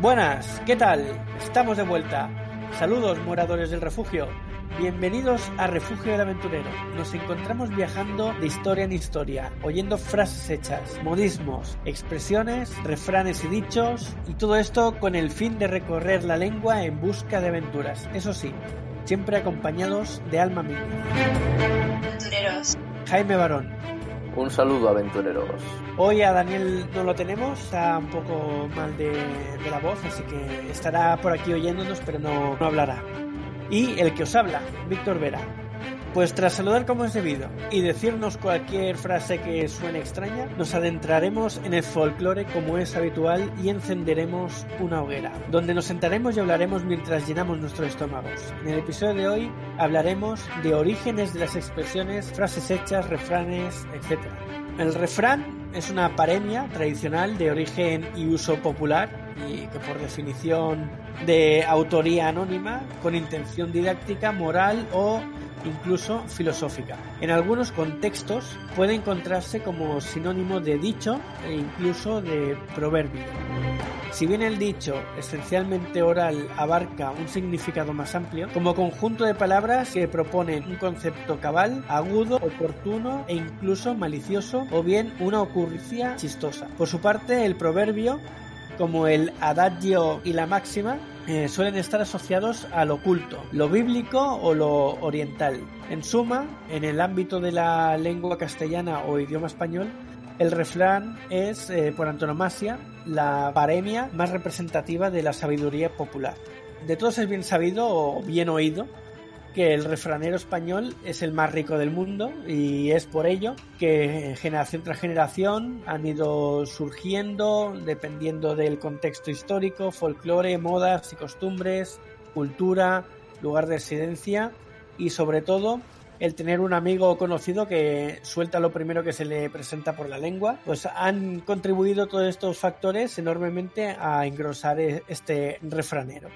Buenas, ¿qué tal? Estamos de vuelta. Saludos, moradores del refugio. Bienvenidos a Refugio del Aventurero. Nos encontramos viajando de historia en historia, oyendo frases hechas, modismos, expresiones, refranes y dichos, y todo esto con el fin de recorrer la lengua en busca de aventuras. Eso sí, siempre acompañados de Alma Mía. Aventureros. Jaime Barón. Un saludo, aventureros. Hoy a Daniel no lo tenemos, está un poco mal de, la voz, así que estará por aquí oyéndonos, pero no, no hablará y el que os habla, Víctor Vera. Pues tras saludar como es debido y decirnos cualquier frase que suene extraña, nos adentraremos en el folclore como es habitual y encenderemos una hoguera, donde nos sentaremos y hablaremos mientras llenamos nuestros estómagos. En el episodio de hoy hablaremos de orígenes de las expresiones, frases hechas, refranes, etc. El refrán es una paremia tradicional de origen y uso popular y que por definición de autoría anónima con intención didáctica, moral o incluso filosófica. En algunos contextos puede encontrarse como sinónimo de dicho e incluso de proverbio. Si bien el dicho, esencialmente oral, abarca un significado más amplio, como conjunto de palabras que proponen un concepto cabal, agudo, oportuno e incluso malicioso, o bien una ocurrencia chistosa. Por su parte, el proverbio como el adagio y la máxima, suelen estar asociados al oculto, lo bíblico o lo oriental. En suma, en el ámbito de la lengua castellana o idioma español, el refrán es, eh, por antonomasia, la paremia más representativa de la sabiduría popular. De todos es bien sabido o bien oído que el refranero español es el más rico del mundo y es por ello que generación tras generación han ido surgiendo dependiendo del contexto histórico, folclore, modas y costumbres, cultura, lugar de residencia y sobre todo el tener un amigo conocido que suelta lo primero que se le presenta por la lengua, pues han contribuido todos estos factores enormemente a engrosar e-, este refranero.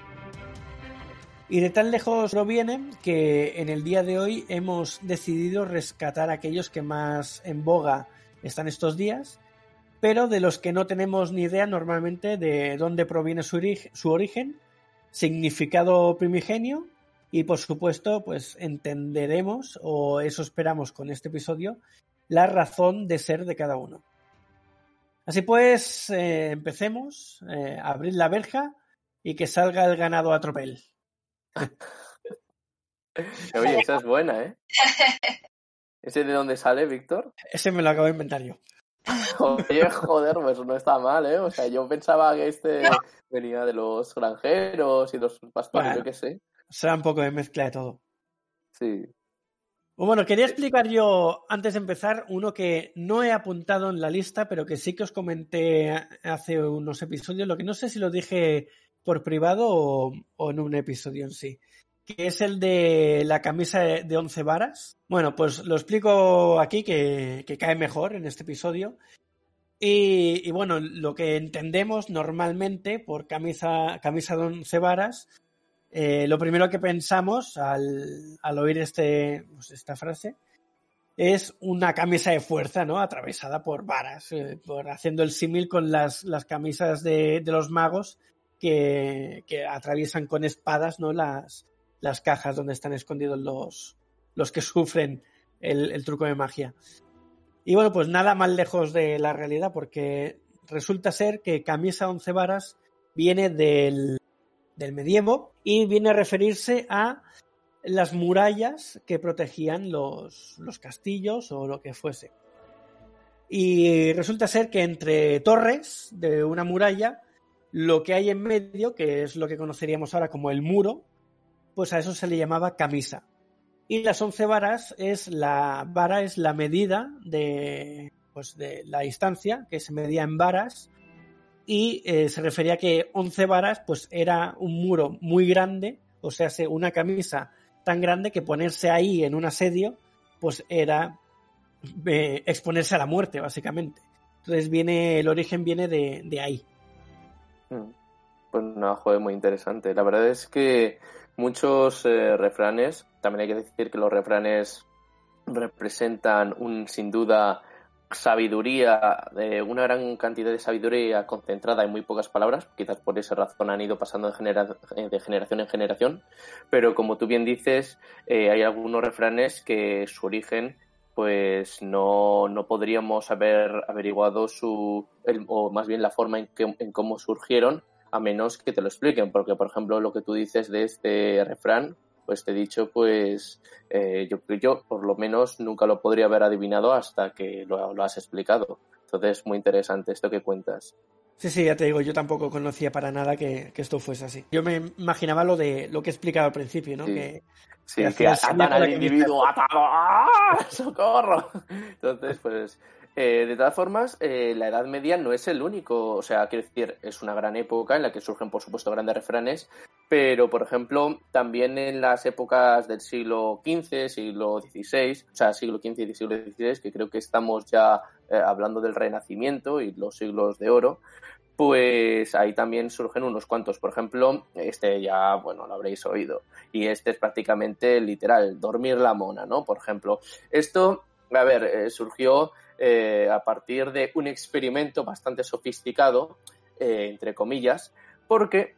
Y de tan lejos proviene que en el día de hoy hemos decidido rescatar aquellos que más en boga están estos días, pero de los que no tenemos ni idea normalmente de dónde proviene su, su origen, significado primigenio y por supuesto pues entenderemos o eso esperamos con este episodio la razón de ser de cada uno. Así pues, eh, empecemos, eh, abrir la verja y que salga el ganado a tropel. Oye, esa es buena, ¿eh? ¿Ese de dónde sale, Víctor? Ese me lo acabo de inventar yo. Oye, joder, pues no está mal, ¿eh? O sea, yo pensaba que este venía de los granjeros y los pastores, yo qué sé. Será un poco de mezcla de todo. Sí. Bueno, quería explicar yo, antes de empezar, uno que no he apuntado en la lista, pero que sí que os comenté hace unos episodios. Lo que no sé si lo dije por privado o, en un episodio en sí, que es el de la camisa de 11 varas. Bueno, pues lo explico aquí que, cae mejor en este episodio. Y, bueno, lo que entendemos normalmente por camisa, camisa de 11 varas, eh, lo primero que pensamos al, oír este, pues esta frase es una camisa de fuerza, ¿no? Atravesada por varas, eh, por haciendo el símil con las, las camisas de, de, los magos que, atraviesan con espadas ¿no? las, las cajas donde están escondidos los, los que sufren el, truco de magia. Y bueno, pues nada más lejos de la realidad, porque resulta ser que camisa once varas viene del, del medievo y viene a referirse a las murallas que protegían los, los castillos o lo que fuese. Y resulta ser que entre torres de una muralla lo que hay en medio, que es lo que conoceríamos ahora como el muro, pues a eso se le llamaba camisa. Y las once varas es la vara es la medida de, pues de la distancia que se medía en varas y eh, se refería a que once varas pues era un muro muy grande, o sea, una camisa tan grande que ponerse ahí en un asedio pues era eh, exponerse a la muerte básicamente. Entonces viene el origen viene de, de ahí. Mm. Pues no, joder, muy interesante. La verdad es que muchos eh, refranes, también hay que decir que los refranes representan un, sin duda sabiduría, de una gran cantidad de sabiduría concentrada en muy pocas palabras, quizás por esa razón han ido pasando de, genera de generación en generación, pero como tú bien dices, eh, hay algunos refranes que su origen pues no, no podríamos haber averiguado su, el, o más bien la forma en, que, en cómo surgieron, a menos que te lo expliquen, porque por ejemplo lo que tú dices de este refrán, pues te he dicho, pues eh, yo, yo por lo menos nunca lo podría haber adivinado hasta que lo, lo has explicado. Entonces, muy interesante esto que cuentas. Sí, sí, ya te digo, yo tampoco conocía para nada que, que, esto fuese así. Yo me imaginaba lo de lo que he explicado al principio, ¿no? Sí. Que, Sí, que, que atan al individuo atado. ¡Ah! ¡Socorro! Entonces, pues, eh, de todas formas, eh, la Edad Media no es el único, o sea, quiero decir, es una gran época en la que surgen, por supuesto, grandes refranes, pero, por ejemplo, también en las épocas del siglo XV, siglo XVI, o sea, siglo XV y siglo XVI, que creo que estamos ya eh, hablando del Renacimiento y los siglos de oro, pues ahí también surgen unos cuantos. Por ejemplo, este ya, bueno, lo habréis oído. Y este es prácticamente literal, dormir la mona, ¿no? Por ejemplo, esto, a ver, surgió eh, a partir de un experimento bastante sofisticado, eh, entre comillas, porque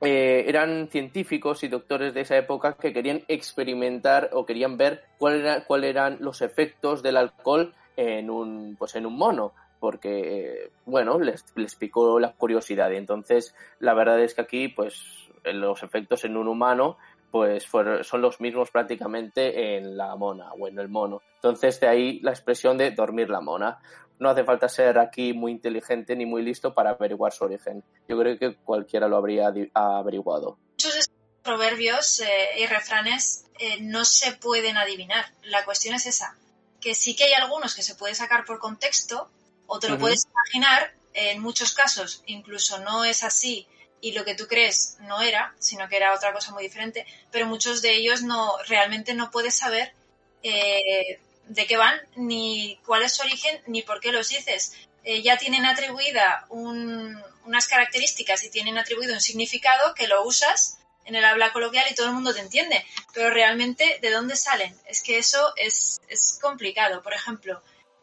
eh, eran científicos y doctores de esa época que querían experimentar o querían ver cuáles era, cuál eran los efectos del alcohol en un, pues en un mono porque, bueno, les, les, picó la curiosidad. Entonces, la verdad es que aquí, pues, los efectos en un humano, pues, fueron, son los mismos prácticamente en la mona o en el mono. Entonces, de ahí la expresión de dormir la mona. No hace falta ser aquí muy inteligente ni muy listo para averiguar su origen. Yo creo que cualquiera lo habría averiguado. Muchos de estos proverbios eh, y refranes eh, no se pueden adivinar. La cuestión es esa, que sí que hay algunos que se puede sacar por contexto, o te lo uh -huh. puedes imaginar, en muchos casos incluso no es así y lo que tú crees no era, sino que era otra cosa muy diferente, pero muchos de ellos no realmente no puedes saber eh, de qué van, ni cuál es su origen, ni por qué los dices. Eh, ya tienen atribuida un, unas características y tienen atribuido un significado que lo usas en el habla coloquial y todo el mundo te entiende, pero realmente de dónde salen. Es que eso es, es complicado. Por ejemplo,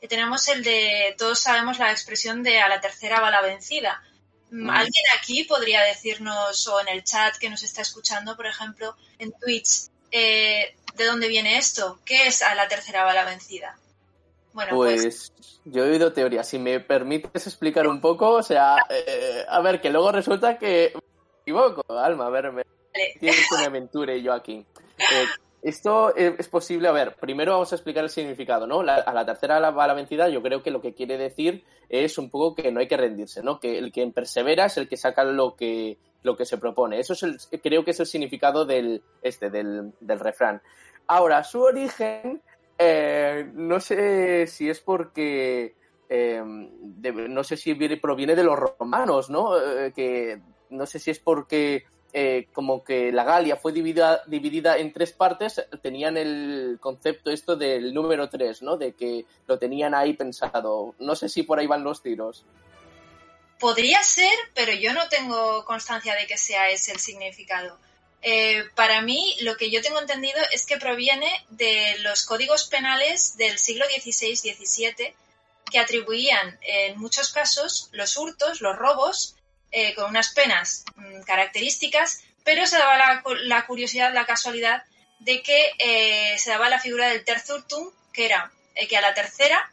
tenemos el de, todos sabemos la expresión de a la tercera va la vencida. ¿Alguien aquí podría decirnos, o en el chat que nos está escuchando, por ejemplo, en Twitch, eh, de dónde viene esto? ¿Qué es a la tercera va la vencida? Bueno, pues, pues, yo he oído teoría. Si me permites explicar un poco, o sea, eh, a ver, que luego resulta que me equivoco, Alma, a ver, me... tienes que me aventure yo aquí. Eh, esto es posible, a ver, primero vamos a explicar el significado, ¿no? A la tercera va la vencida, yo creo que lo que quiere decir es un poco que no hay que rendirse, ¿no? Que el que persevera es el que saca lo que, lo que se propone. Eso es el, creo que es el significado del, este, del, del refrán. Ahora, su origen, eh, no sé si es porque, eh, no sé si viene, proviene de los romanos, ¿no? Eh, que no sé si es porque eh, como que la Galia fue dividida, dividida en tres partes, tenían el concepto esto del número tres, ¿no? De que lo tenían ahí pensado. No sé si por ahí van los tiros. Podría ser, pero yo no tengo constancia de que sea ese el significado. Eh, para mí, lo que yo tengo entendido es que proviene de los códigos penales del siglo XVI-XVII que atribuían en muchos casos los hurtos, los robos, eh, con unas penas mmm, características, pero se daba la, la, curiosidad, la casualidad de que eh, se daba la figura del terzurtum, que era eh, que a la tercera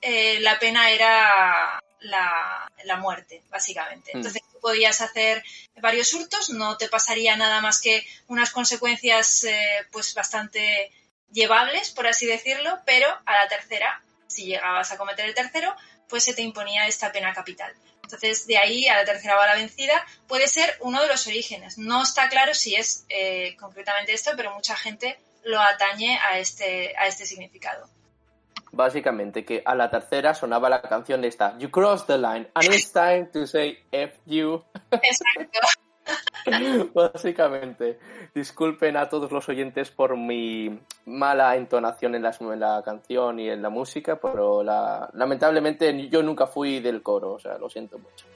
la pena era la, la muerte, básicamente. Mm. Entonces tú podías hacer varios hurtos, no te pasaría nada más que unas consecuencias pues bastante llevables, por así decirlo, pero a la tercera, si llegabas a cometer el tercero, pues se te imponía esta pena capital. Entonces, de ahí a la tercera bala vencida puede ser uno de los orígenes. No está claro si es eh, concretamente esto, pero mucha gente lo atañe a este, a este significado. Básicamente, que a la tercera sonaba la canción de esta, You cross the line, and it's time to say F you. Exacto. Básicamente, disculpen a todos los oyentes por mi mala entonación en la, canción y en la música, pero la, lamentablemente yo nunca fui del coro, o sea, lo siento mucho.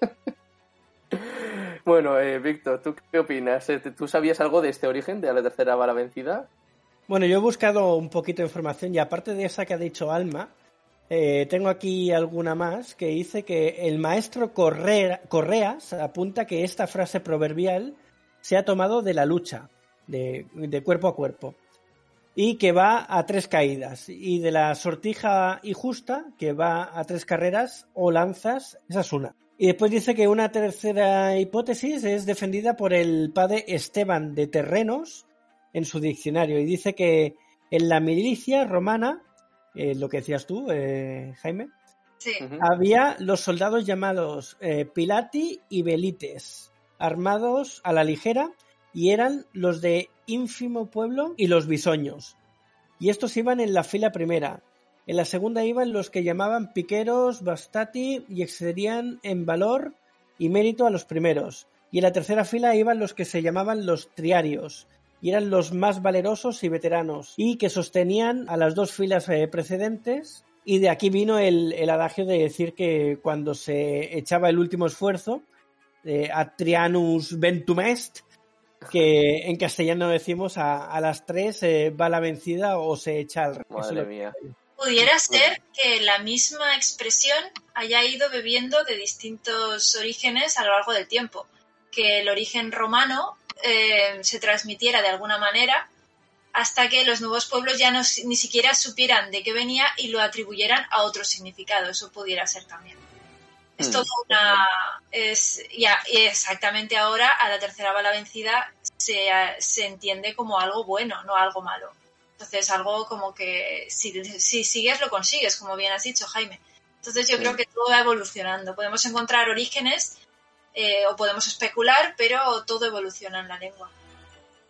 bueno, eh, Víctor, ¿tú qué opinas? ¿Tú sabías algo de este origen, de la tercera bala vencida? Bueno, yo he buscado un poquito de información y aparte de esa que ha dicho Alma, eh, tengo aquí alguna más que dice que el maestro Correas apunta que esta frase proverbial se ha tomado de la lucha, de, cuerpo a cuerpo, y que va a tres caídas, y de la sortija y justa, que va a tres carreras o lanzas, esa es una. Y después dice que una tercera hipótesis es defendida por el padre Esteban de Terrenos en su diccionario, y dice que en la milicia romana eh, lo que decías tú, eh, Jaime. Había los soldados llamados eh, Pilati y Belites, armados a la ligera, y eran los de ínfimo pueblo y los bisoños. Y estos iban en la fila primera. En la segunda iban los que llamaban piqueros, bastati y excedían en valor y mérito a los primeros. Y en la tercera fila iban los que se llamaban los triarios, y eran los más valerosos y veteranos, y que sostenían a las dos filas eh, precedentes. Y de aquí vino el, adagio de decir que cuando se echaba el último esfuerzo, eh, Atrianus ventum est, que en castellano decimos a, las tres eh, va la vencida o se echa al Madre Pudiera ser que la misma expresión haya ido bebiendo de distintos orígenes a lo largo del tiempo. Que el origen romano eh, se transmitiera de alguna manera hasta que los nuevos pueblos ya no, ni siquiera supieran de qué venía y lo atribuyeran a otro significado. Eso pudiera ser también. Es mm. todo una. Es, ya, exactamente ahora, a la tercera bala vencida se, se, entiende como algo bueno, no algo malo. Entonces, algo como que si, si sigues, lo consigues, como bien has dicho, Jaime. Entonces, yo creo que todo va evolucionando. Podemos encontrar orígenes eh, o podemos especular, pero todo evoluciona en la lengua.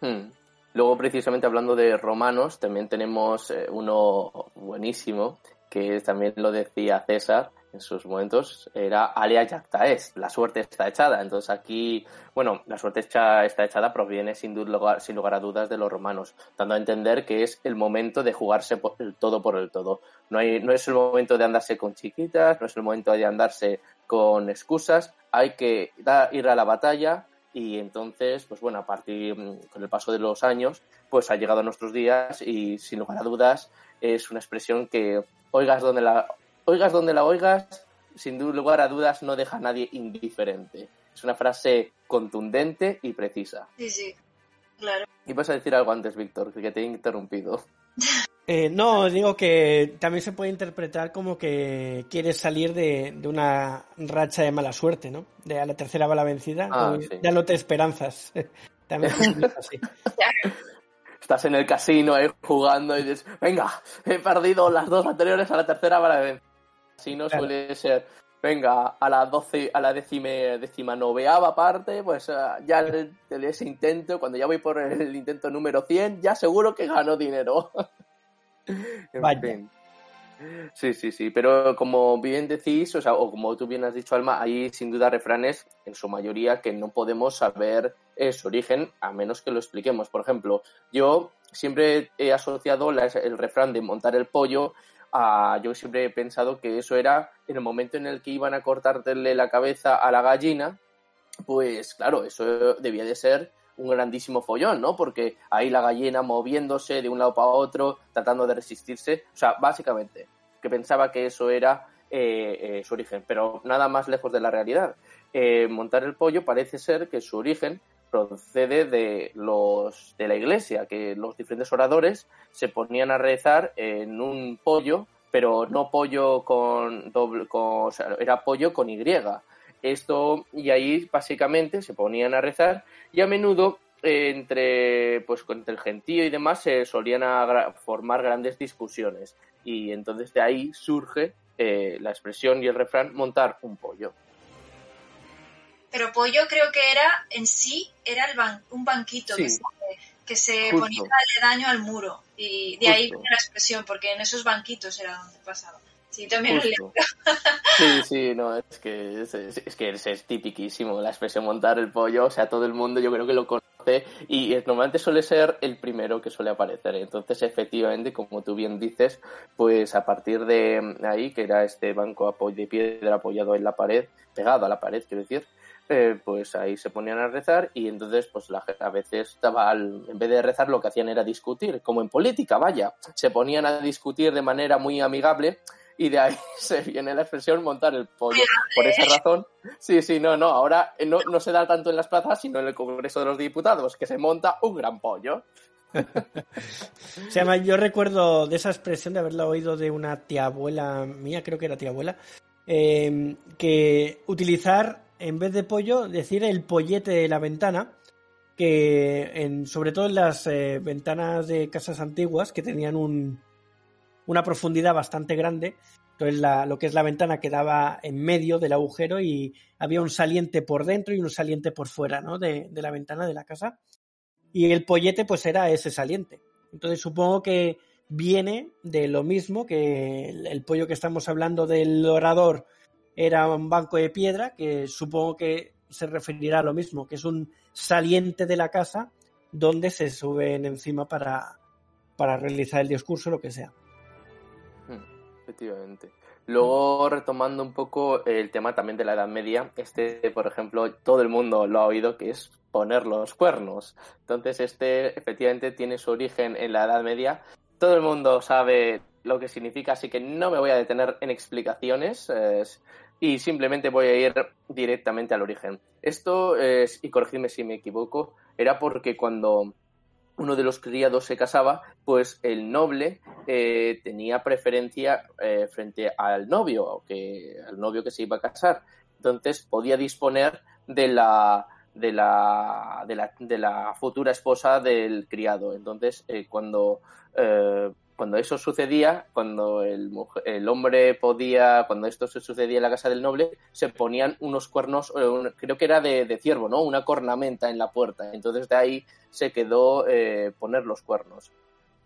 Hmm. Luego, precisamente hablando de romanos, también tenemos eh, uno buenísimo, que también lo decía César en sus momentos, era alia jacta es, la suerte está echada. Entonces aquí, bueno, la suerte está echada proviene sin, lugar, sin lugar a dudas de los romanos, dando a entender que es el momento de jugarse el todo por el todo. No, hay, no es el momento de andarse con chiquitas, no es el momento de andarse con excusas, hay que ir a la batalla y entonces, pues bueno, a partir con el paso de los años, pues ha llegado a nuestros días y sin lugar a dudas es una expresión que oigas donde la oigas donde la oigas, sin lugar a dudas no deja a nadie indiferente. Es una frase contundente y precisa. Sí, sí, claro. Y vas a decir algo antes, Víctor, que te he interrumpido. Eh, no, digo que también se puede interpretar como que quieres salir de, una racha de mala suerte, ¿no? De a la tercera bala vencida, ah, ya no te esperanzas. también así. Estás en el casino ahí jugando y dices, venga, he perdido las dos anteriores a la tercera bala vencida. Así no suele ser, venga, a la doce, a la décima, décima noveava parte, pues ah, ya de ese intento, cuando ya voy por el intento número 100, ya seguro que gano dinero. Sí, sí, sí, pero como bien decís, o, sea, o como tú bien has dicho, Alma, hay sin duda refranes, en su mayoría, que no podemos saber su origen a menos que lo expliquemos. Por ejemplo, yo siempre he asociado el refrán de montar el pollo a. Yo siempre he pensado que eso era en el momento en el que iban a cortarle la cabeza a la gallina, pues claro, eso debía de ser un grandísimo follón, ¿no? Porque ahí la gallina moviéndose de un lado para otro, tratando de resistirse. O sea, básicamente, que pensaba que eso era eh, eh, su origen, pero nada más lejos de la realidad. Eh, montar el pollo parece ser que su origen procede de los de la iglesia, que los diferentes oradores se ponían a rezar en un pollo, pero no pollo con doble, con, era pollo con Y esto, y ahí básicamente se ponían a rezar y a menudo entre, pues, entre el gentío y demás se solían formar grandes discusiones. Y entonces de ahí surge eh, la expresión y el refrán montar un pollo. Pero pollo creo que era en sí, era el un banquito que se, ponía daño al muro. Y de ahí viene la expresión, porque en esos banquitos era donde pasaba. Sí, también Sí, sí, no, es que es, es, que es, tipiquísimo la expresión montar el pollo, o sea, todo el mundo yo creo que lo conoce y normalmente suele ser el primero que suele aparecer. Entonces, efectivamente, como tú bien dices, pues a partir de ahí, que era este banco de piedra apoyado en la pared, pegado a la pared, quiero decir, eh, pues ahí se ponían a rezar y entonces pues la, a veces estaba en vez de rezar lo que hacían era discutir, como en política, vaya, se ponían a discutir de manera muy amigable y de ahí se viene la expresión montar el pollo. Por esa razón, sí, sí, no, no, ahora no, no se da tanto en las plazas, sino en el Congreso de los Diputados, que se monta un gran pollo. o sea, yo recuerdo de esa expresión de haberla oído de una tía abuela mía, creo que era tía abuela, eh, que utilizar en vez de pollo, decir el pollete de la ventana, que en, sobre todo en las eh, ventanas de casas antiguas, que tenían un, una profundidad bastante grande, entonces lo que es la ventana quedaba en medio del agujero y había un saliente por dentro y un saliente por fuera ¿no? de, la ventana de la casa. Y el pollete pues era ese saliente. Entonces supongo que viene de lo mismo que el pollo que estamos hablando del orador era un banco de piedra, que supongo que se referirá a lo mismo, que es un saliente de la casa donde se suben encima para, para realizar el discurso, lo que sea. Efectivamente. Luego, retomando un poco el tema también de la Edad Media, este, por ejemplo, todo el mundo lo ha oído, que es poner los cuernos. Entonces, este efectivamente tiene su origen en la Edad Media. Todo el mundo sabe lo que significa, así que no me voy a detener en explicaciones y simplemente voy a ir directamente al origen. Esto es, y corregidme si me equivoco, era porque cuando uno de los criados se casaba, pues el noble eh, tenía preferencia eh, frente al novio, al novio que se iba a casar. Entonces podía disponer de la, de la, de la, de la futura esposa del criado. Entonces, eh, cuando cuando eso sucedía, cuando el, el, hombre podía, cuando esto se sucedía en la casa del noble, se ponían unos cuernos, eh, creo que era de, ciervo, ¿no? Una cornamenta en la puerta. Entonces de ahí se quedó eh, poner los cuernos.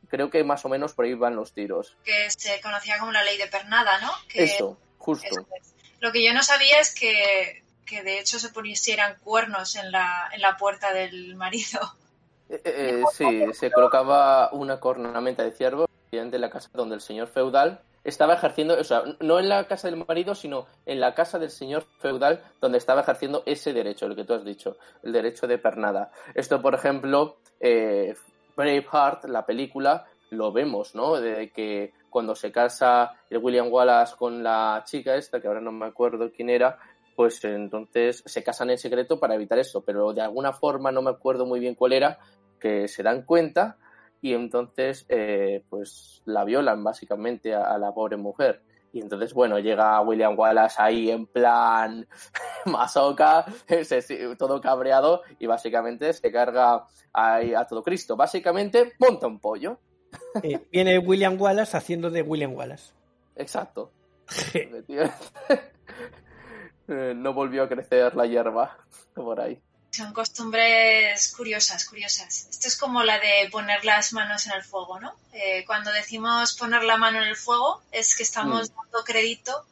Creo que más o menos por ahí van los tiros. Que se conocía como la ley de pernada, ¿no? eso, justo. Lo que yo no sabía es que, que de hecho se pusieran cuernos en la, en la puerta del marido. Eh, sí, se colocaba una cornamenta de ciervo de la casa donde el señor feudal estaba ejerciendo, o sea, no en la casa del marido, sino en la casa del señor feudal donde estaba ejerciendo ese derecho, el que tú has dicho, el derecho de pernada. Esto, por ejemplo, eh, Braveheart, la película, lo vemos, ¿no? De que cuando se casa el William Wallace con la chica esta, que ahora no me acuerdo quién era, pues entonces se casan en secreto para evitar eso, pero de alguna forma no me acuerdo muy bien cuál era, que se dan cuenta y entonces eh, pues la violan básicamente a, la pobre mujer. Y entonces, bueno, llega William Wallace ahí en plan masoca, todo cabreado, y básicamente se carga ahí a todo Cristo. Básicamente monta un pollo. Eh, viene William Wallace haciendo de William Wallace. Exacto. Eh, no volvió a crecer la hierba por ahí. Son costumbres curiosas, curiosas. Esto es como la de poner las manos en el fuego, ¿no? Eh, cuando decimos poner la mano en el fuego es que estamos mm. dando crédito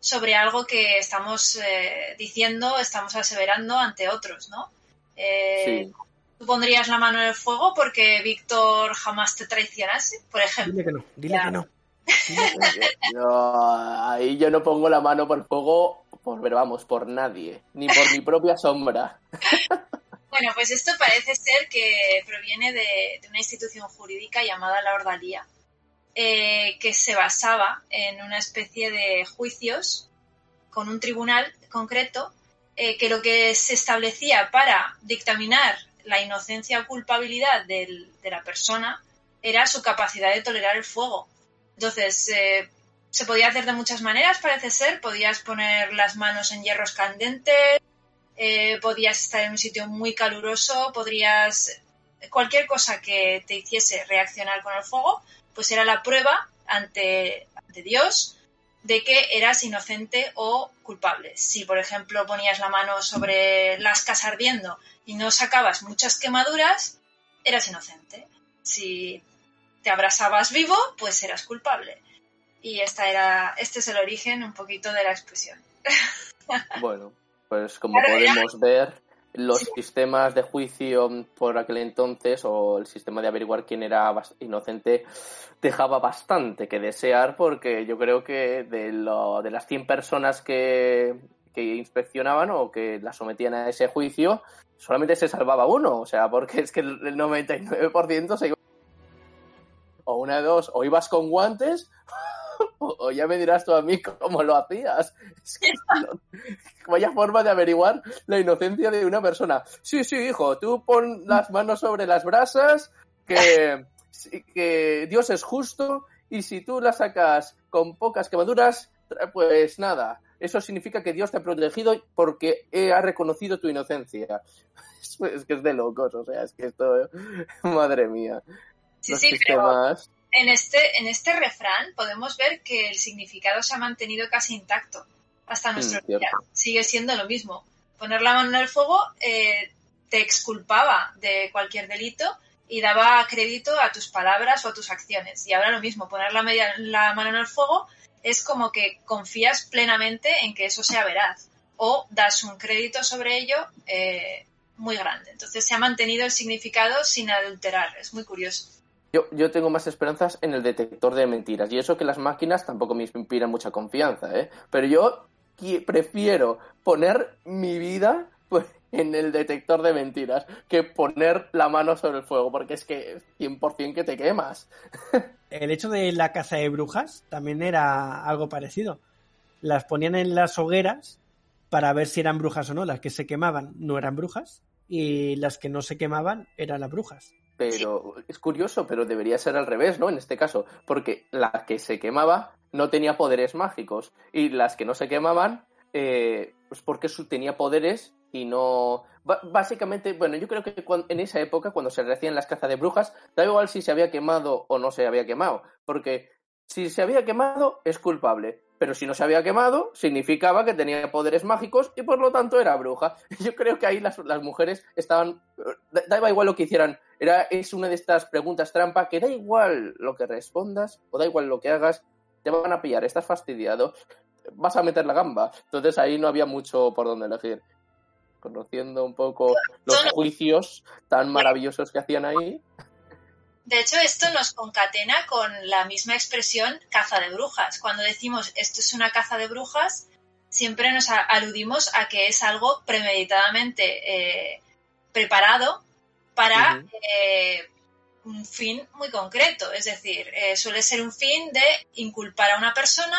sobre algo que estamos eh, diciendo, estamos aseverando ante otros, ¿no? Eh, ¿Tú pondrías la mano en el fuego porque Víctor jamás te traicionase, por ejemplo? Dile que no, dile que no. ahí yo no pongo la mano por fuego por, ver vamos, por nadie, ni por mi propia sombra. Bueno, pues esto parece ser que proviene de, una institución jurídica llamada la Ordalía, eh, que se basaba en una especie de juicios con un tribunal concreto, eh, que lo que se establecía para dictaminar la inocencia o culpabilidad de la persona era su capacidad de tolerar el fuego. Entonces, eh, se podía hacer de muchas maneras, parece ser. Podías poner las manos en hierros candentes, eh, podías estar en un sitio muy caluroso, podrías. Cualquier cosa que te hiciese reaccionar con el fuego, pues era la prueba ante, ante Dios de que eras inocente o culpable. Si, por ejemplo, ponías la mano sobre las casas ardiendo y no sacabas muchas quemaduras, eras inocente. Si te abrasabas vivo, pues eras culpable. Y esta era, este es el origen un poquito de la expresión. Bueno, pues como podemos ver, los sistemas de juicio por aquel entonces o el sistema de averiguar quién era inocente dejaba bastante que desear porque yo creo que de, lo, de las 100 personas que, que inspeccionaban o que la sometían a ese juicio, solamente se salvaba uno, o sea, porque es que el 99% se o una de dos, o ibas con guantes o, ya me dirás tú a mí cómo lo hacías. vaya forma de averiguar la inocencia de una persona. Sí, sí, hijo, tú pon las manos sobre las brasas, que, que Dios es justo, y si tú las sacas con pocas quemaduras, pues nada, eso significa que Dios te ha protegido porque ha reconocido tu inocencia. Es que es de locos, o sea, es que esto, madre mía. Sí, sí, pero en este, en este refrán podemos ver que el significado se ha mantenido casi intacto hasta mm, nuestro día. Sigue siendo lo mismo. Poner la mano en el fuego eh, te exculpaba de cualquier delito y daba crédito a tus palabras o a tus acciones. Y ahora lo mismo, poner la, media, la mano en el fuego es como que confías plenamente en que eso sea veraz o das un crédito sobre ello eh, muy grande. Entonces se ha mantenido el significado sin adulterar. Es muy curioso. Yo, yo, tengo más esperanzas en el detector de mentiras. Y eso que las máquinas tampoco me inspiran mucha confianza, ¿eh? Pero yo prefiero poner mi vida pues, en el detector de mentiras que poner la mano sobre el fuego, porque es que 100% que te quemas. El hecho de la caza de brujas también era algo parecido. Las ponían en las hogueras para ver si eran brujas o no. Las que se quemaban no eran brujas y las que no se quemaban eran las brujas. Pero es curioso, pero debería ser al revés, ¿no? En este caso, porque la que se quemaba no tenía poderes mágicos y las que no se quemaban, eh, pues porque tenía poderes y no... Básicamente, bueno, yo creo que en esa época, cuando se hacían las cazas de brujas, da igual si se había quemado o no se había quemado, porque si se había quemado es culpable, pero si no se había quemado significaba que tenía poderes mágicos y por lo tanto era bruja. Yo creo que ahí las, las mujeres estaban... Da, igual lo que hicieran, era, es una de estas preguntas trampa que da igual lo que respondas o da igual lo que hagas, te van a pillar, estás fastidiado, vas a meter la gamba. Entonces ahí no había mucho por donde elegir conociendo un poco los juicios tan maravillosos que hacían ahí. De hecho, esto nos concatena con la misma expresión caza de brujas. Cuando decimos esto es una caza de brujas, siempre nos aludimos a que es algo premeditadamente eh, preparado para eh, un fin muy concreto. Es decir, eh, suele ser un fin de inculpar a una persona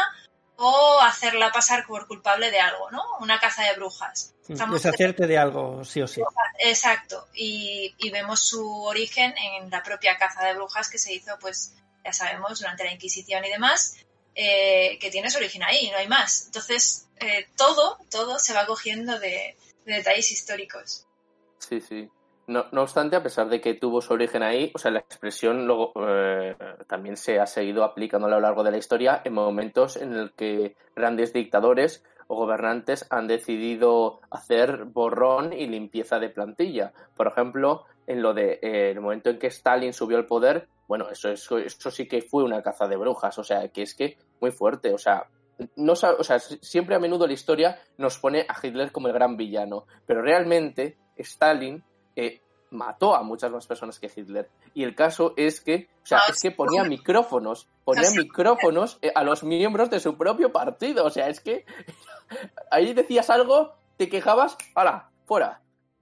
o hacerla pasar por culpable de algo, ¿no? Una caza de brujas. Deshacerte de algo, sí o sí. Exacto. Y, vemos su origen en la propia caza de brujas que se hizo, pues, ya sabemos, durante la Inquisición y demás, eh, que tiene su origen ahí, no hay más. Entonces, eh, todo, todo se va cogiendo de detalles históricos. Sí, sí. No, obstante, a pesar de que tuvo su origen ahí, o sea, la expresión luego eh, también se ha seguido aplicando a lo largo de la historia en momentos en el que grandes dictadores o gobernantes han decidido hacer borrón y limpieza de plantilla. Por ejemplo, en lo de eh, el momento en que Stalin subió al poder, bueno, eso, eso, eso sí que fue una caza de brujas, o sea, que es que muy fuerte, o sea, no, o sea, siempre a menudo la historia nos pone a Hitler como el gran villano, pero realmente Stalin mató a muchas más personas que Hitler. Y el caso es que, o sea, es que ponía micrófonos, ponía micrófonos eh, a los miembros de su propio partido. O sea, es que ahí decías algo, te quejabas, ¡hala! fuera.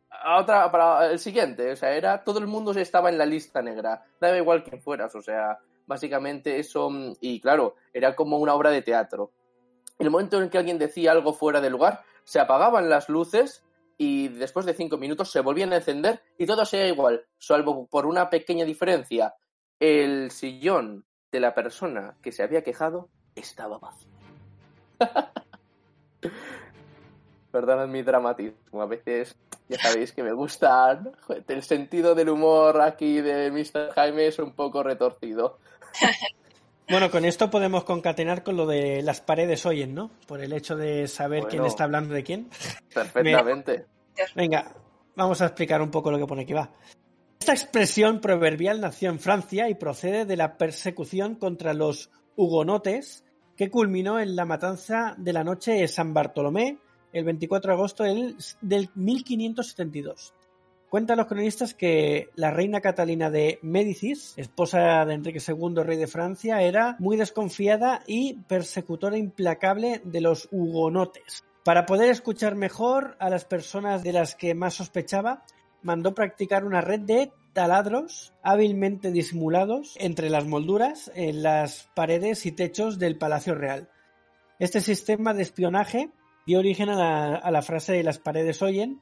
A otra, para el siguiente. O sea, era, todo el mundo estaba en la lista negra. Daba igual que fueras. O sea, básicamente eso, y claro, era como una obra de teatro. En el momento en que alguien decía algo fuera de lugar, se apagaban las luces y después de cinco minutos se volvían a encender y todo sea igual, salvo por una pequeña diferencia. El sillón de la persona que se había quejado estaba vacío. Perdonad mi dramatismo, a veces ya sabéis que me gusta el sentido del humor aquí de Mr. Jaime es un poco retorcido. Bueno, con esto podemos concatenar con lo de las paredes oyen, ¿no? Por el hecho de saber quién está hablando de quién. Perfectamente. Venga, vamos a explicar un poco lo que pone aquí, va. Esta expresión proverbial nació en Francia y procede de la persecución contra los hugonotes que culminó en la matanza de la noche de San Bartolomé el 24 de agosto del, del 1572. Cuentan los cronistas que la reina Catalina de Médicis, esposa de Enrique II, rey de Francia, era muy desconfiada y persecutora implacable de los hugonotes. Para poder escuchar mejor a las personas de las que más sospechaba, mandó practicar una red de taladros hábilmente disimulados entre las molduras en las paredes y techos del Palacio Real. Este sistema de espionaje dio origen a la, a la frase de las paredes oyen,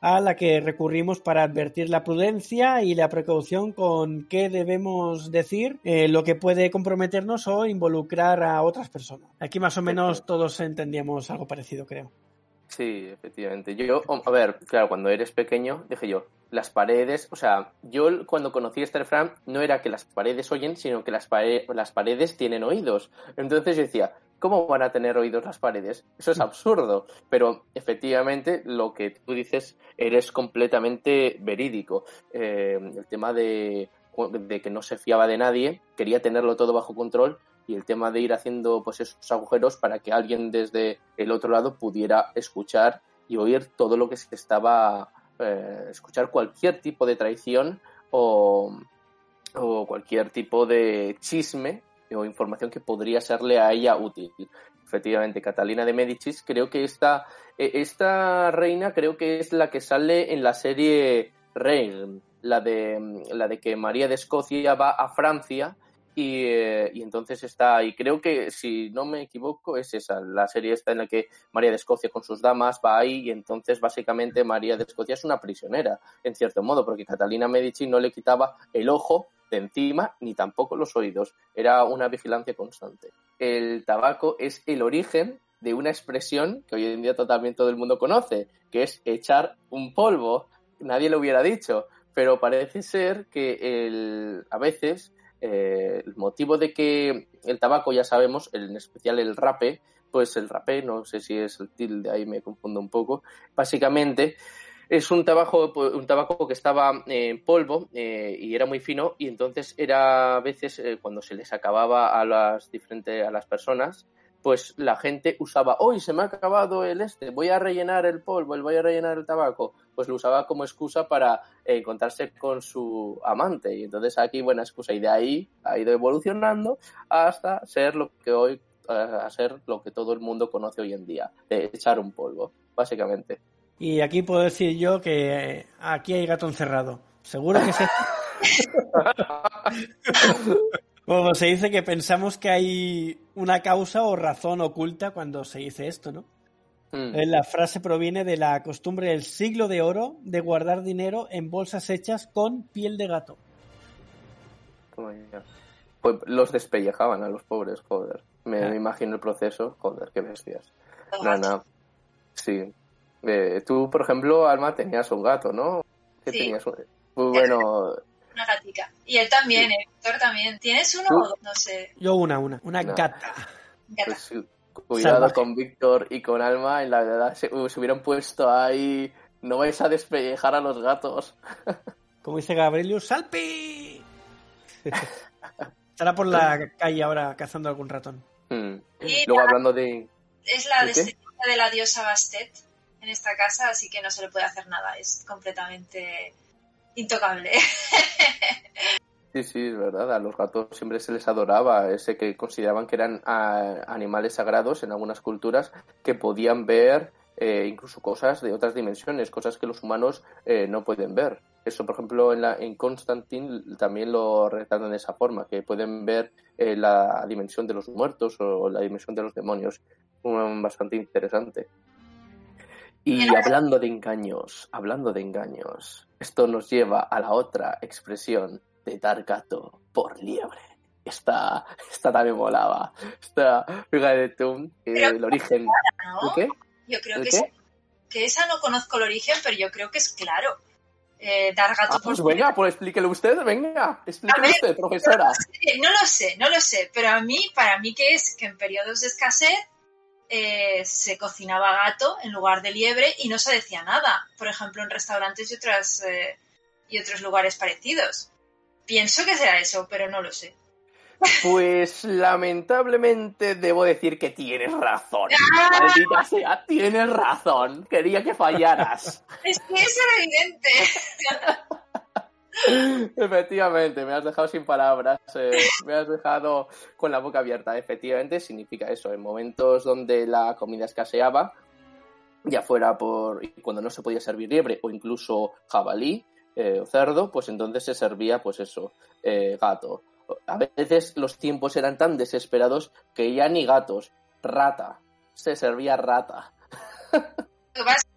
a la que recurrimos para advertir la prudencia y la precaución con qué debemos decir eh, lo que puede comprometernos o involucrar a otras personas. Aquí más o menos todos entendíamos algo parecido, creo. Sí, efectivamente. Yo, a ver, claro, cuando eres pequeño, dije yo, las paredes, o sea, yo cuando conocí a Fram no era que las paredes oyen, sino que las, las paredes tienen oídos. Entonces yo decía, ¿cómo van a tener oídos las paredes? Eso es absurdo. Pero efectivamente lo que tú dices eres completamente verídico. Eh, el tema de, de que no se fiaba de nadie, quería tenerlo todo bajo control y el tema de ir haciendo pues esos agujeros para que alguien desde el otro lado pudiera escuchar y oír todo lo que se estaba eh, escuchar cualquier tipo de traición o, o, cualquier tipo de chisme o información que podría serle a ella útil. Efectivamente, Catalina de Medicis, creo que esta, e, esta reina creo que es la que sale en la serie Reign, la de, la de que María de Escocia va a Francia eh, y, entonces está, y creo que si no me equivoco es esa, la serie esta en la que María de Escocia con sus damas va ahí y entonces básicamente María de Escocia es una prisionera, en cierto modo, porque Catalina Medici no le quitaba el ojo de encima ni tampoco los oídos, era una vigilancia constante. El tabaco es el origen de una expresión que hoy en día totalmente todo el mundo conoce, que es echar un polvo. Nadie lo hubiera dicho, pero parece ser que el, a veces eh, el motivo de que el tabaco, ya sabemos, en especial el rape, pues el rape, no sé si es el tilde, ahí me confundo un poco, básicamente es un tabaco, un tabaco que estaba en polvo eh, y era muy fino y entonces era a veces eh, cuando se les acababa a las diferentes a las personas pues la gente usaba, hoy se me ha acabado el este, voy a rellenar el polvo, voy a rellenar el tabaco, pues lo usaba como excusa para encontrarse con su amante. Y entonces aquí buena excusa. Y de ahí ha ido evolucionando hasta ser lo que hoy, eh, a ser lo que todo el mundo conoce hoy en día, de echar un polvo, básicamente. Y aquí puedo decir yo que aquí hay gato encerrado. Seguro que se... Como se dice que pensamos que hay una causa o razón oculta cuando se dice esto, ¿no? Hmm. Eh, la frase proviene de la costumbre del siglo de oro de guardar dinero en bolsas hechas con piel de gato. Pues los despellejaban a los pobres, joder. Me, imagino el proceso, joder, qué bestias. Nada, sí. Eh, tú, por ejemplo, Alma, tenías un gato, ¿no? ¿Qué tenías? Pues bueno, una gatica. Y él también, el Víctor también. ¿Tienes uno o No sé. Yo una, una. Una gata. Pues, cuidado con Víctor y con Alma. En la verdad se, uh, se, hubieran puesto ahí. No vais a despellejar a los gatos. Como dice Gabrielius, ¡Salpi! Estará por la calle ahora cazando algún ratón. Hmm. Luego hablando de... Es la descendencia de la diosa Bastet en esta casa, así que no se le puede hacer nada. Es completamente intocable. Sí, sí, es verdad. A los gatos siempre se les adoraba, ese que consideraban que eran ah, animales sagrados en algunas culturas que podían ver eh, incluso cosas de otras dimensiones, cosas que los humanos eh, no pueden ver. Eso, por ejemplo, en, la, en Constantine también lo retratan de esa forma, que pueden ver eh, la dimensión de los muertos o la dimensión de los demonios. bastante interesante. Y hablando de engaños, hablando de engaños, esto nos lleva a la otra expresión de dar gato por liebre. Esta, esta también molaba. Esta, fíjate tú, el origen. qué? Yo creo que, que esa no conozco el origen, pero yo creo que es claro. Eh, dar gato ah, pues venga, pues explíquelo usted, venga, explíquelo usted, profesora. No lo sé, no lo sé, pero a mí, para mí que es que en periodos de escasez eh, se cocinaba gato en lugar de liebre y no se decía nada, por ejemplo, en restaurantes y, otras, eh, y otros lugares parecidos. Pienso que será eso, pero no lo sé. Pues lamentablemente debo decir que tienes razón. Maldita sea, tienes razón. Quería que fallaras. Es que eso era evidente. Efectivamente, me has dejado sin palabras, eh, me has dejado con la boca abierta. Efectivamente, significa eso, en momentos donde la comida escaseaba, ya fuera por cuando no se podía servir liebre o incluso jabalí, eh, cerdo, pues entonces se servía, pues eso, eh, gato. A veces los tiempos eran tan desesperados que ya ni gatos, rata, se servía rata.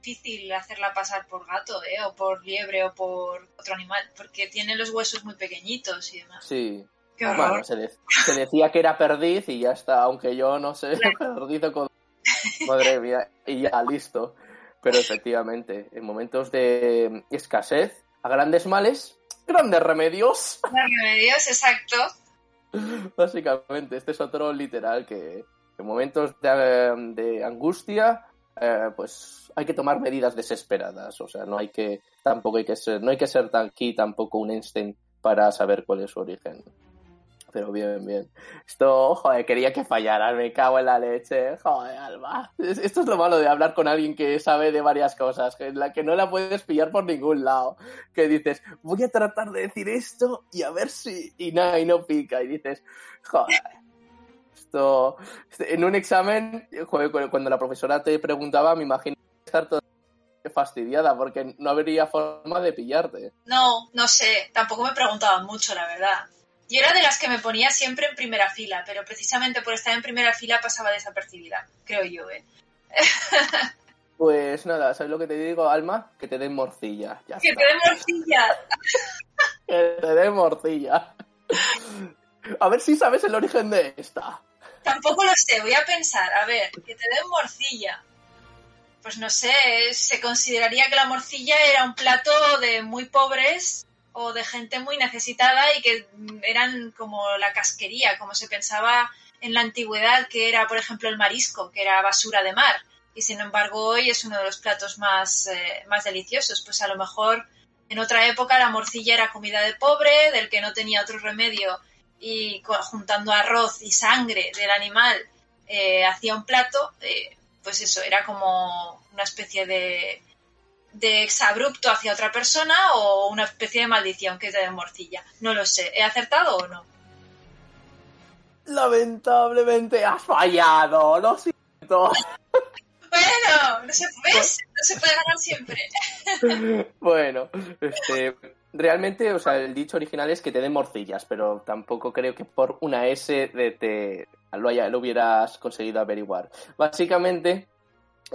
difícil hacerla pasar por gato, ¿eh? O por liebre o por otro animal, porque tiene los huesos muy pequeñitos y demás. Sí. Qué horror. Bueno, se, se decía que era perdiz y ya está, aunque yo no sé, perdiz o con... Madre mía, y ya listo. Pero efectivamente, en momentos de escasez, a grandes males, grandes remedios. Remedios, exacto. Básicamente, este es otro literal que en momentos de, de angustia, eh, pues hay que tomar medidas desesperadas. O sea, no hay que, tampoco hay que ser, no hay que ser aquí tampoco un Einstein para saber cuál es su origen. Pero bien, bien. Esto, joder, quería que fallara, me cago en la leche. Joder, Alba. Esto es lo malo de hablar con alguien que sabe de varias cosas, la que no la puedes pillar por ningún lado. Que dices, voy a tratar de decir esto y a ver si. Y nada, y no pica. Y dices, joder. Esto. En un examen, cuando la profesora te preguntaba, me imagino estar toda fastidiada porque no habría forma de pillarte. No, no sé. Tampoco me preguntaban mucho, la verdad. Yo era de las que me ponía siempre en primera fila, pero precisamente por estar en primera fila pasaba desapercibida, creo yo, ¿eh? Pues nada, ¿sabes lo que te digo, Alma? Que te den morcilla. Ya ¡Que está. te den morcilla! Que te den morcilla. A ver si sabes el origen de esta. Tampoco lo sé, voy a pensar. A ver, que te den morcilla. Pues no sé, se consideraría que la morcilla era un plato de muy pobres o de gente muy necesitada y que eran como la casquería, como se pensaba en la antigüedad que era, por ejemplo, el marisco, que era basura de mar. Y sin embargo hoy es uno de los platos más, eh, más deliciosos. Pues a lo mejor en otra época la morcilla era comida de pobre, del que no tenía otro remedio y juntando arroz y sangre del animal eh, hacía un plato, eh, pues eso, era como una especie de, de exabrupto hacia otra persona o una especie de maldición que te den morcilla. No lo sé, ¿he acertado o no? Lamentablemente has fallado, lo siento. Bueno, no se, ¿ves? No se puede ganar siempre. Bueno, este, realmente, o sea, el dicho original es que te den morcillas, pero tampoco creo que por una S de te lo, haya- lo hubieras conseguido averiguar. Básicamente,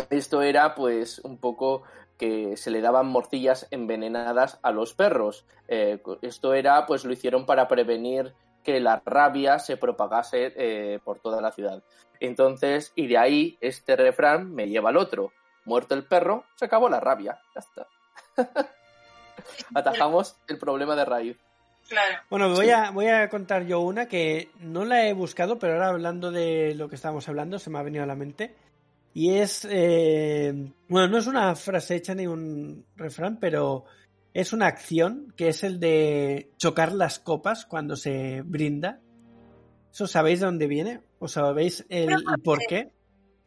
esto era pues un poco que se le daban morcillas envenenadas a los perros. Eh, esto era, pues lo hicieron para prevenir que la rabia se propagase eh, por toda la ciudad. Entonces, y de ahí este refrán me lleva al otro. Muerto el perro, se acabó la rabia. Ya está. Atajamos el problema de raíz. Claro. Bueno, voy, Sí. a, voy a contar yo una que no la he buscado, pero ahora hablando de lo que estábamos hablando, se me ha venido a la mente. Y es, eh, bueno, no es una frase hecha ni un refrán, pero es una acción que es el de chocar las copas cuando se brinda. ¿Eso sabéis de dónde viene? ¿O sabéis el, el por qué?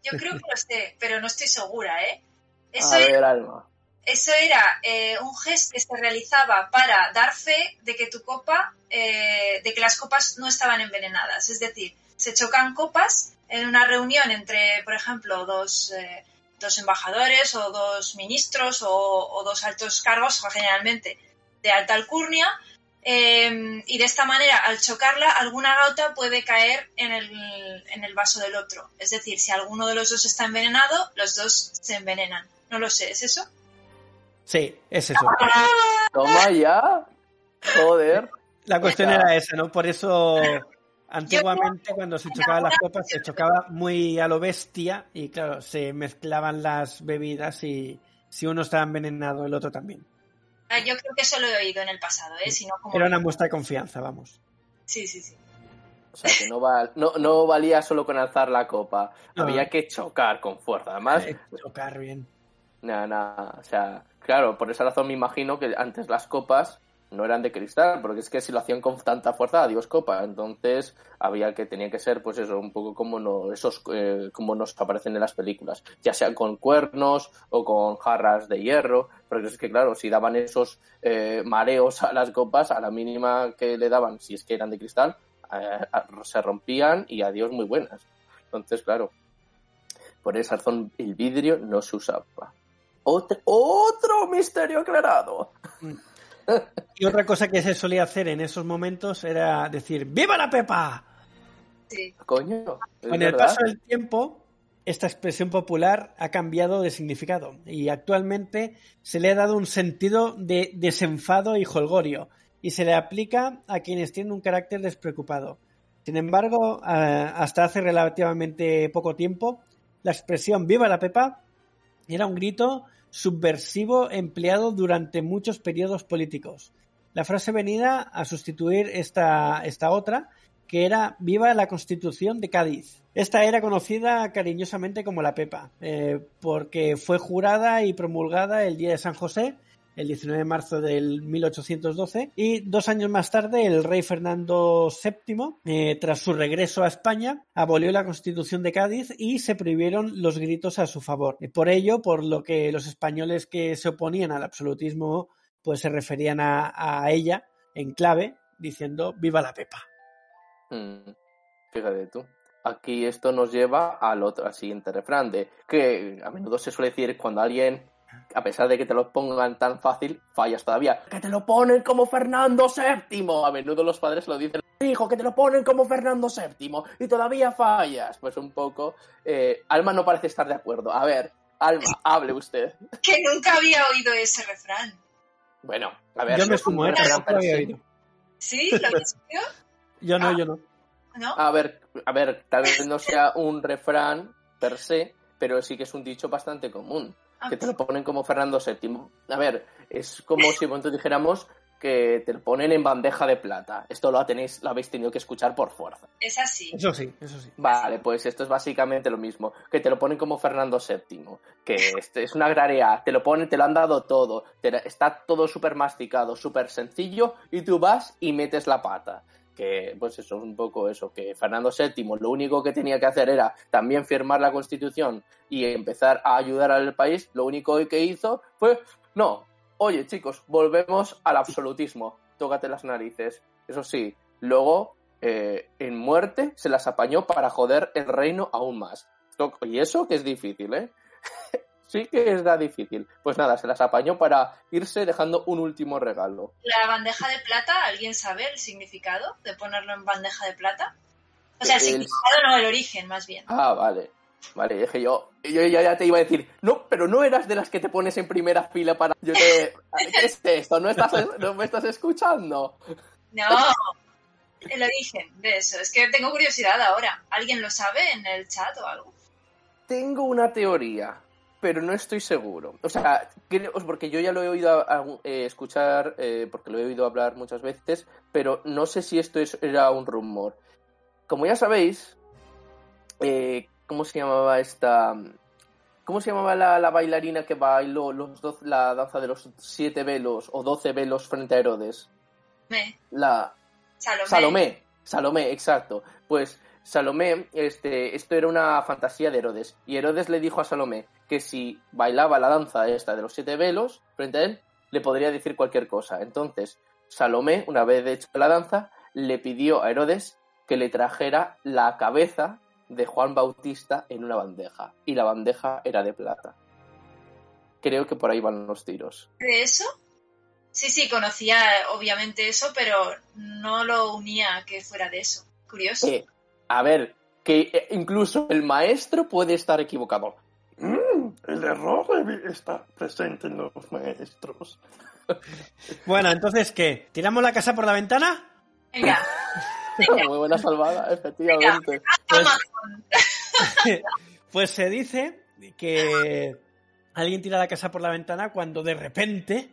Yo creo que lo sé, pero no estoy segura, ¿eh? Eso A ver, Alma. Eso era eh, un gesto que se realizaba para dar fe de que tu copa, eh, de que las copas no estaban envenenadas. Es decir, se chocan copas en una reunión entre, por ejemplo, dos, eh, dos embajadores o dos ministros o, dos altos cargos, generalmente de alta alcurnia, eh, y de esta manera, al chocarla, alguna gota puede caer en el, en el vaso del otro. Es decir, si alguno de los dos está envenenado, los dos se envenenan. No lo sé, ¿es eso? Sí, es eso. Toma ya. Joder. La cuestión era esa, ¿no? Por eso antiguamente cuando se chocaban las copas se chocaba muy a lo bestia y claro, se mezclaban las bebidas y si uno estaba envenenado el otro también. Ah, Yo creo que eso lo he oído en el pasado, ¿eh? Si no, como... Era una muestra de confianza, vamos. Sí, sí, sí. O sea, que no, va, no, no valía solo con alzar la copa. No. Había que chocar con fuerza. Además, Eh, chocar bien. Nada, nada. O sea, claro, por esa razón me imagino que antes las copas no eran de cristal, porque es que si lo hacían con tanta fuerza, adiós copa. Entonces, había que, tenía que ser, pues eso, un poco como no, esos, eh, como nos aparecen en las películas, ya sean con cuernos o con jarras de hierro, porque es que, claro, si daban esos eh, mareos a las copas, a la mínima que le daban, si es que eran de cristal, eh, se rompían y adiós muy buenas. Entonces, claro, por esa razón el vidrio no se usaba. Otro, otro misterio aclarado. Y otra cosa que se solía hacer en esos momentos era decir ¡Viva la Pepa! Sí. Coño. ¿es Con el paso del tiempo, esta expresión popular ha cambiado de significado y actualmente se le ha dado un sentido de desenfado y holgorio y se le aplica a quienes tienen un carácter despreocupado. Sin embargo, eh, hasta hace relativamente poco tiempo, la expresión Viva la Pepa era un grito subversivo empleado durante muchos periodos políticos. La frase venía a sustituir esta, esta otra, que era Viva la Constitución de Cádiz. Esta era conocida cariñosamente como la Pepa, eh, porque fue jurada y promulgada el día de San José, el 19 de marzo del 1812, y dos años más tarde el rey Fernando VII, eh, tras su regreso a España, abolió la Constitución de Cádiz y se prohibieron los gritos a su favor. Y por ello, por lo que los españoles que se oponían al absolutismo, pues se referían a, a ella en clave, diciendo ¡Viva la Pepa! Mm, Fíjate tú. Aquí esto nos lleva al otro, al siguiente refrán de que a menudo se suele decir cuando alguien, a pesar de que te lo pongan tan fácil, fallas todavía. Que te lo ponen como Fernando VII. A menudo los padres lo dicen. Hijo, que te lo ponen como Fernando VII y todavía fallas. Pues un poco. eh, Alma no parece estar de acuerdo. A ver, Alma, hable usted. Que nunca había oído ese refrán. Bueno, a ver. Yo me sumo, ¿eh? ¿Sí? ¿Lo habéis oído? Yo no, Ah. yo no. ¿No? A ver, a ver, tal vez no sea un refrán per se, pero sí que es un dicho bastante común. Que te lo ponen como Fernando VII. A ver, es como si pronto dijéramos que te lo ponen en bandeja de plata. Esto lo tenéis, lo habéis tenido que escuchar por fuerza. Es así. Eso sí, eso sí. Vale, pues esto es básicamente lo mismo. Que te lo ponen como Fernando VII. Que este es una graria, te lo ponen, te lo han dado todo. te- está todo súper masticado, súper sencillo, y tú vas y metes la pata. Que, pues eso es un poco eso, que Fernando VII lo único que tenía que hacer era también firmar la Constitución y empezar a ayudar al país. Lo único que hizo fue, no, oye chicos, volvemos al absolutismo. Tócate las narices. Eso sí, luego eh, en muerte se las apañó para joder el reino aún más. Y eso que es difícil, ¿eh? Sí que es da difícil. Pues nada, se las apañó para irse dejando un último regalo. La bandeja de plata, ¿alguien sabe el significado de ponerlo en bandeja de plata? O sea, el El- significado no, el origen, más bien. Ah, vale. Vale, dije yo, yo ya, ya te iba a decir, no, pero no eras de las que te pones en primera fila para... Yo te... ¿Qué es esto? ¿No, estás, ¿No me estás escuchando? No, el origen de eso. Es que tengo curiosidad ahora. ¿Alguien lo sabe en el chat o algo? Tengo una teoría, pero no estoy seguro. O sea, creo, porque yo ya lo he oído a- a- eh, escuchar, eh, porque lo he oído hablar muchas veces, pero no sé si esto es- era un rumor. Como ya sabéis, eh, ¿cómo se llamaba esta? ¿Cómo se llamaba la, la bailarina que bailó los doce- la danza de los siete velos o doce velos frente a Herodes? Me. La, Salomé. Salomé, Salomé, exacto. Pues Salomé, este, esto era una fantasía de Herodes. Y Herodes le dijo a Salomé que si bailaba la danza esta de los siete velos frente a él, le podría decir cualquier cosa. Entonces, Salomé, una vez hecho la danza, le pidió a Herodes que le trajera la cabeza de Juan Bautista en una bandeja. Y la bandeja era de plata. Creo que por ahí van los tiros. ¿De eso? Sí, sí, conocía obviamente eso, pero no lo unía a que fuera de eso. Curioso. Eh, a ver, que eh, incluso el maestro puede estar equivocado. Mm, el error estar presente en los maestros. Bueno, entonces, ¿qué? ¿Tiramos la casa por la ventana? Venga, Muy buena salvada, efectivamente. Pues, pues se dice que alguien tira la casa por la ventana cuando de repente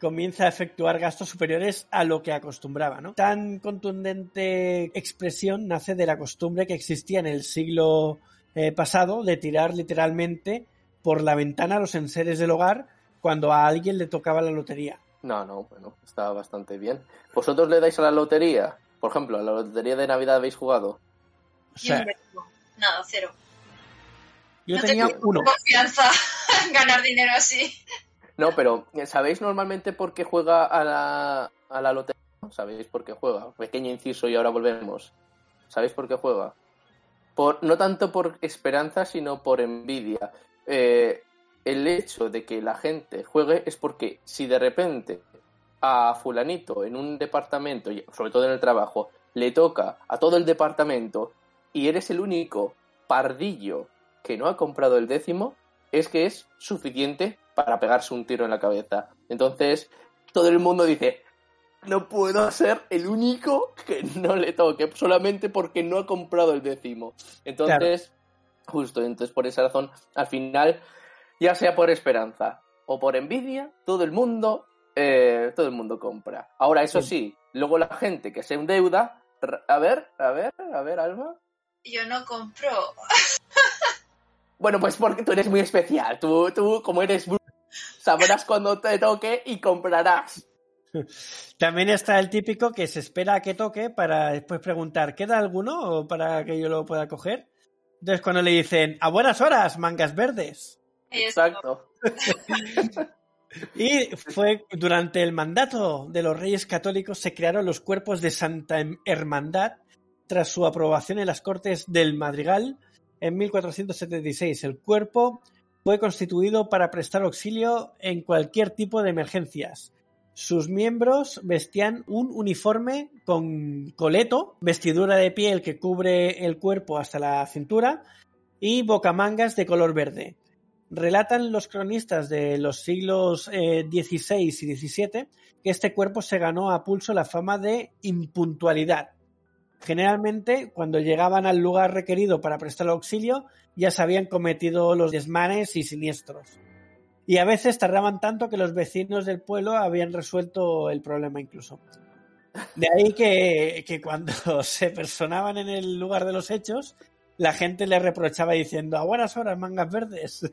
comienza a efectuar gastos superiores a lo que acostumbraba, ¿no? Tan contundente expresión nace de la costumbre que existía en el siglo eh, pasado de tirar literalmente por la ventana los enseres del hogar cuando a alguien le tocaba la lotería. No, no, bueno, está bastante bien. ¿Vosotros le dais a la lotería? Por ejemplo, a la lotería de Navidad habéis jugado. O Yo sea, no tengo Nada, cero. yo no tenía tengo uno. confianza en ganar dinero así. No, pero ¿sabéis normalmente por qué juega a la, a la lotería? ¿Sabéis por qué juega? Pequeño inciso y ahora volvemos. ¿Sabéis por qué juega? Por, no tanto por esperanza, sino por envidia. Eh, el hecho de que la gente juegue es porque si de repente a fulanito en un departamento, sobre todo en el trabajo, le toca a todo el departamento y eres el único pardillo que no ha comprado el décimo, es que es suficiente para pegarse un tiro en la cabeza. Entonces, todo el mundo dice, no puedo ser el único que no le toque, solamente porque no ha comprado el décimo. Entonces, justo, entonces por esa razón, al final, ya sea por esperanza o por envidia, todo el mundo, eh, todo el mundo compra. Ahora, eso sí. luego la gente que se endeuda, a ver, a ver, a ver, Alma. Yo no compro. bueno, pues porque tú eres muy especial. Tú, tú como eres sabrás cuando te toque y comprarás. También está el típico que se espera a que toque para después preguntar, ¿queda alguno o para que yo lo pueda coger? Entonces cuando le dicen, a buenas horas, mangas verdes. Exacto. y fue durante el mandato de los reyes católicos se crearon los cuerpos de Santa Hermandad tras su aprobación en las Cortes del Madrigal en 1476. El cuerpo fue constituido para prestar auxilio en cualquier tipo de emergencias. Sus miembros vestían un uniforme con coleto, vestidura de piel que cubre el cuerpo hasta la cintura y bocamangas de color verde. Relatan los cronistas de los siglos XVI eh, y XVII que este cuerpo se ganó a pulso la fama de impuntualidad. Generalmente, cuando llegaban al lugar requerido para prestar auxilio, ya se habían cometido los desmanes y siniestros. Y a veces tardaban tanto que los vecinos del pueblo habían resuelto el problema incluso. De ahí que, que cuando se personaban en el lugar de los hechos, la gente le reprochaba diciendo a buenas horas, mangas verdes.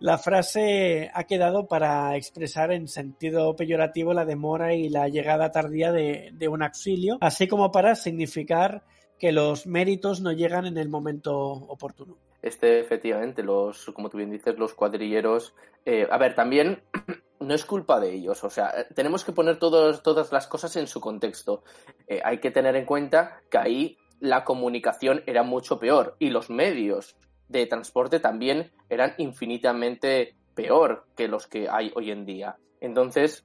La frase ha quedado para expresar en sentido peyorativo la demora y la llegada tardía de, un auxilio, así como para significar que los méritos no llegan en el momento oportuno este efectivamente, los, como tú bien dices, los cuadrilleros. Eh, a ver, también no es culpa de ellos, o sea, tenemos que poner todas las cosas en su contexto. Eh, hay que tener en cuenta que ahí la comunicación era mucho peor y los medios de transporte también eran infinitamente peor que los que hay hoy en día. Entonces,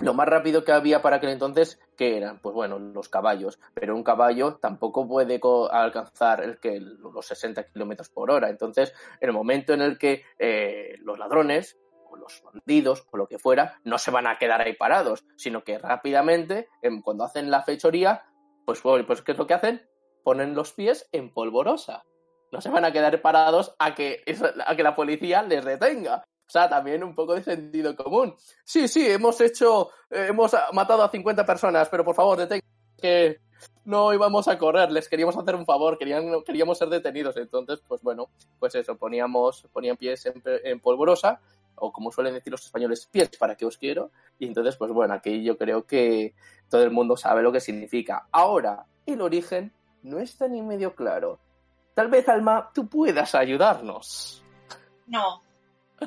lo más rápido que había para aquel entonces, ¿qué eran? Pues bueno, los caballos. Pero un caballo tampoco puede alcanzar el que, los 60 kilómetros por hora. Entonces, en el momento en el que eh, los ladrones o los bandidos o lo que fuera no se van a quedar ahí parados, sino que rápidamente, cuando hacen la fechoría, pues, pues ¿qué es lo que hacen? Ponen los pies en polvorosa. No se van a quedar parados a que, a que la policía les detenga. O sea, también un poco de sentido común. Sí, sí, hemos hecho, eh, hemos matado a 50 personas, pero por favor, detengan que no íbamos a correr, les queríamos hacer un favor, querían, queríamos ser detenidos. Entonces, pues bueno, pues eso, poníamos, ponían pies en, polvorosa, o como suelen decir los españoles, pies para que os quiero. Y entonces, pues bueno, aquí yo creo que todo el mundo sabe lo que significa. Ahora, el origen no está ni medio claro. Tal vez, Alma, tú puedas ayudarnos. No,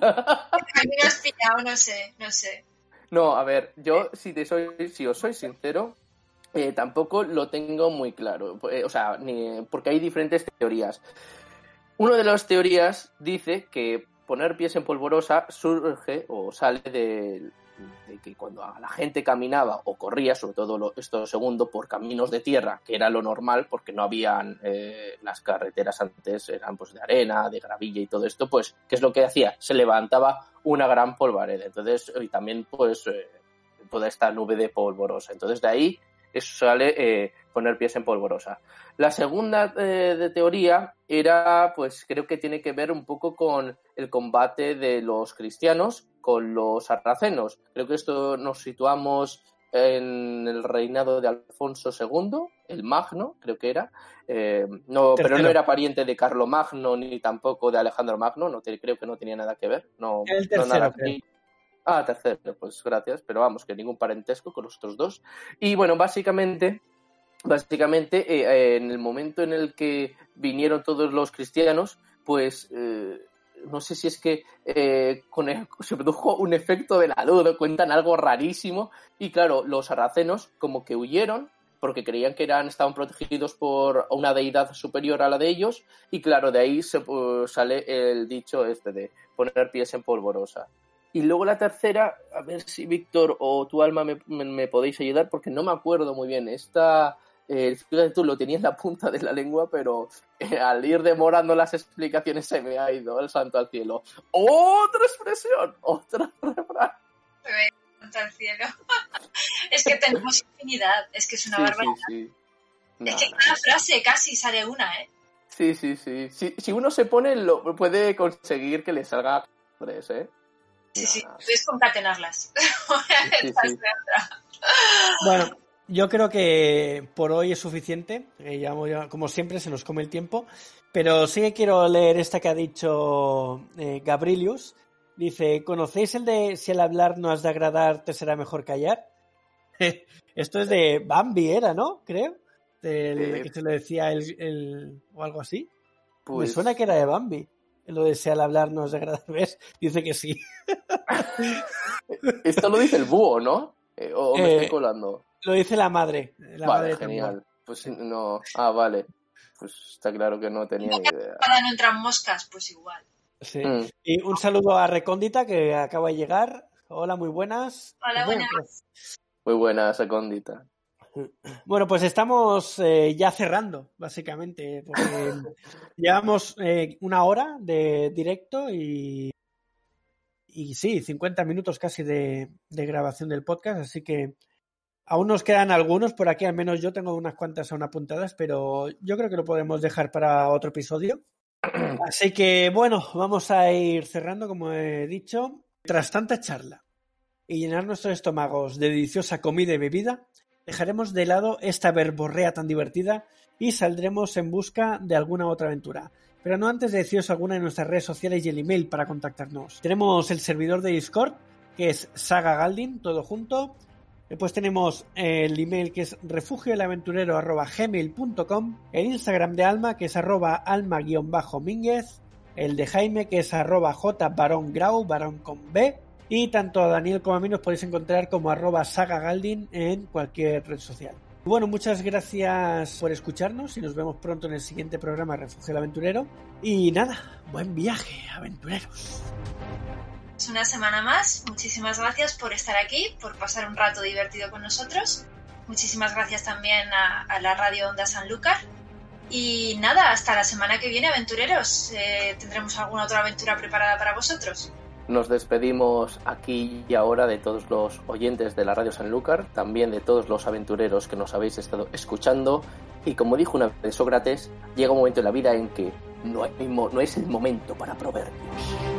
a mí me has pillado, no sé, no sé. No, a ver, yo si te soy, si os soy sincero, eh, tampoco lo tengo muy claro. Eh, o sea, ni, porque hay diferentes teorías. Una de las teorías dice que poner pies en polvorosa surge o sale del de que cuando la gente caminaba o corría, sobre todo esto segundo, por caminos de tierra, que era lo normal porque no habían eh, las carreteras antes, eran pues de arena, de gravilla y todo esto, pues, ¿qué es lo que hacía? Se levantaba una gran polvareda. Entonces, y también pues eh, toda esta nube de polvorosa. Entonces de ahí eso sale eh, poner pies en polvorosa. La segunda de teoría era, pues creo que tiene que ver un poco con el combate de los cristianos con los sarracenos. Creo que esto nos situamos en el reinado de Alfonso II, el Magno, creo que era. Eh, no, pero no era pariente de Carlo Magno ni tampoco de Alejandro Magno, no creo que no tenía nada que ver. No, el tercero, Ah, tercero, pues gracias, pero vamos, que ningún parentesco con los otros dos. Y bueno, básicamente, básicamente eh, en el momento en el que vinieron todos los cristianos, pues eh, no sé si es que eh, con se produjo un efecto de la luz, cuentan algo rarísimo, y claro, los sarracenos como que huyeron porque creían que eran, estaban protegidos por una deidad superior a la de ellos, y claro, de ahí se, sale el dicho este de poner pies en polvorosa. Y luego la tercera, a ver si Víctor o tu alma me- me podéis ayudar, porque no me acuerdo muy bien. Esta, eh, fíjate tú lo tenía en la punta de la lengua, pero eh, al ir demorando las explicaciones se me ha ido el santo al cielo. ¡Otra expresión! ¡Otra refrán! Santo al cielo. es que tenemos infinidad, es que es una Sí, barbaridad. sí, sí. Es que cada frase casi sale una, ¿eh? Sí, sí, sí. Si, si uno se pone, lo, puede conseguir que le salga tres, ¿eh? Sí, sí, puedes concatenarlas. Bueno, yo creo que por hoy es suficiente. Eh, ya como siempre, se nos come el tiempo. Pero sí que quiero leer esta que ha dicho eh, Gabrilius. Dice, ¿conocéis el de si al hablar no has de agradar, te será mejor callar? Esto es de Bambi, era, ¿no? Creo. Del- Eh, que se lo decía el, el- o algo así. Pues, Me suena que era de Bambi. Lo de si al hablar no has de agradar, ¿ves? Dice que sí. Esto lo dice el búho, ¿no? Eh, o me Eh, estoy colando. Lo dice la madre. La madre Vale, Tambor. genial. Pues no. Ah, vale. Pues está claro que no tenía ni idea. Para no entran moscas, pues igual. Sí. Mm. Y un saludo a Recóndita que acaba de llegar. Hola, muy buenas. Hola, buenas. Muy buena esa condita. Bueno, pues estamos eh, ya cerrando, básicamente, porque llevamos eh, una hora de directo y, y sí, 50 minutos casi de, de grabación del podcast, así que aún nos quedan algunos por aquí, al menos yo tengo unas cuantas aún apuntadas, pero yo creo que lo podemos dejar para otro episodio. Así que bueno, vamos a ir cerrando, como he dicho. Tras tanta charla y llenar nuestros estómagos de deliciosa comida y bebida, dejaremos de lado esta verborrea tan divertida y saldremos en busca de alguna otra aventura. Pero no antes de deciros alguna de nuestras redes sociales y el email para contactarnos. Tenemos el servidor de Discord, que es Saga Galdin, todo junto. Después tenemos el email que es refugioelaventurero.gmail.com, el Instagram de Alma que es arroba alma-mínguez, el de Jaime que es arroba jbarón-grau, barón con B, y tanto a Daniel como a mí nos podéis encontrar como arroba sagagaldin en cualquier red social. Bueno, muchas gracias por escucharnos y nos vemos pronto en el siguiente programa Refugio el Aventurero. Y nada, buen viaje, aventureros. Una semana más. Muchísimas gracias por estar aquí, por pasar un rato divertido con nosotros. Muchísimas gracias también a, a la radio Onda Sanlúcar. Y nada, hasta la semana que viene, aventureros. Eh, tendremos alguna otra aventura preparada para vosotros. Nos despedimos aquí y ahora de todos los oyentes de la Radio Sanlúcar, también de todos los aventureros que nos habéis estado escuchando. Y como dijo una vez Sócrates, llega un momento en la vida en que no, hay no es el momento para proverbios.